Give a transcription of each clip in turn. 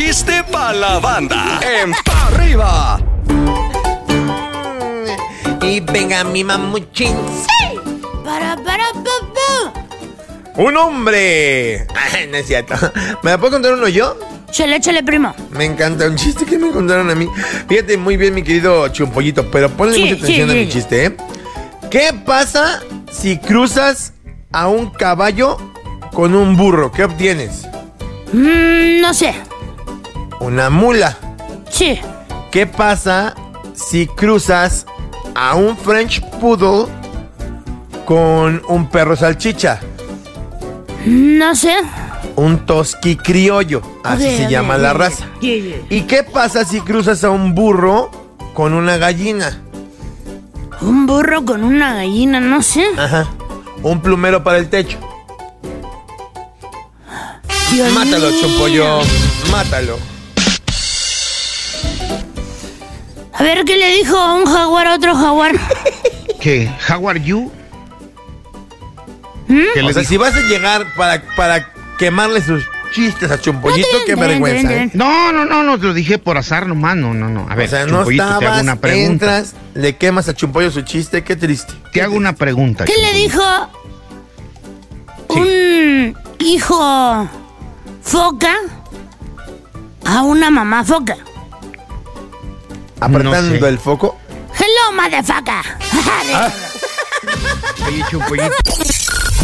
chiste para la banda. En pa arriba. Y venga mi mamuchín. Para, para, pa, pa. Un hombre. Ay, no es cierto. ¿Me la puedo contar uno yo? Chale, échale, primo. Me encanta un chiste que me contaron a mí. Fíjate muy bien, mi querido chumpollito, pero ponle Sí, mucha atención sí, a mi sí. chiste, ¿eh? ¿Qué pasa si cruzas a un caballo con un burro? ¿Qué obtienes? Mm, no sé. Una mula. Sí. ¿Qué pasa si cruzas a un French Poodle con un perro salchicha? No sé. Un tosqui criollo, así se llama la raza. ¿Y qué pasa si cruzas a un burro con una gallina? Un burro con una gallina, no sé. Ajá. Un plumero para el techo. Dios Mátalo, mío. chumpollo. Mátalo. A ver qué le dijo un jaguar a otro jaguar. ¿Qué? ¿How are you? ¿Mm? ¿Qué O le sea, dijo? si vas a llegar para, para quemarle sus chistes a Chumpollito, qué vergüenza, ¿eh? No, no, no, no, te lo dije por azar nomás, no, no, no. A ver, O sea, no Chumpollito, te hago estabas, una pregunta. entras, le quemas a Chumpollo su chiste, qué triste. Te hago una pregunta. ¿Qué le dijo Sí. un hijo foca a una mamá foca? Apretando sé. el foco. Hello, motherfucker. Chumpollito.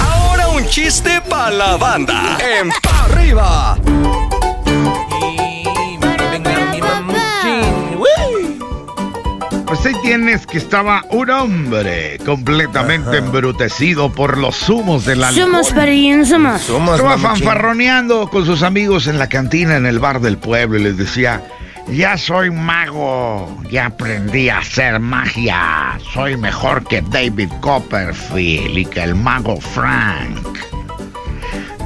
Ahora un chiste para la banda. En pa arriba. Pues ahí tienes que estaba un hombre completamente embrutecido por los humos del alcohol. somos parillos, somos. Estaba fanfarroneando con sus amigos en la cantina en el bar del pueblo y les decía, ya soy mago, ya aprendí a hacer magia, soy mejor que David Copperfield y que el mago Frank.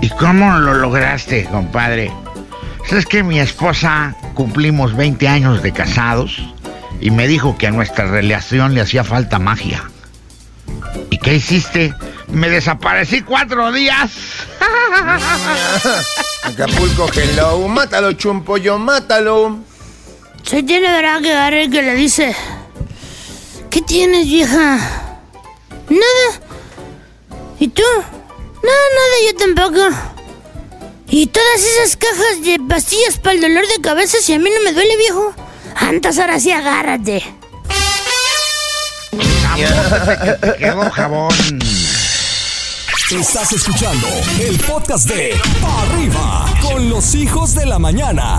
¿Y cómo lo lograste, compadre? ¿Sabes que mi esposa cumplimos 20 años de casados y me dijo que a nuestra relación le hacía falta magia? ¿Y qué hiciste? Me desaparecí cuatro días. Acapulco, hello. Mátalo, Chumpollo, mátalo. Se tiene verdad que agarre que le dice. ¿Qué tienes, vieja? Nada. ¿Y tú? No, nada, yo tampoco. ¿Y todas esas cajas de pastillas para el dolor de cabeza si a mí no me duele, viejo? Antes ahora sí agárrate. Te quedó jabón. Estás escuchando el podcast de Pa' Arriba con los hijos de la mañana.